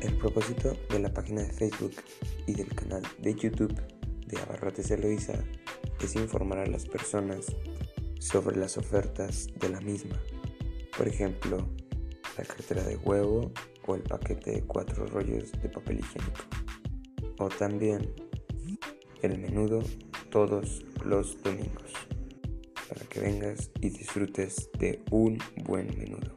El propósito de la página de Facebook y del canal de YouTube de Abarrotes Eloisa es informar a las personas sobre las ofertas de la misma. Por ejemplo, la cartera de huevo o el paquete de cuatro rollos de papel higiénico. O también el menudo todos los domingos para que vengas y disfrutes de un buen menudo.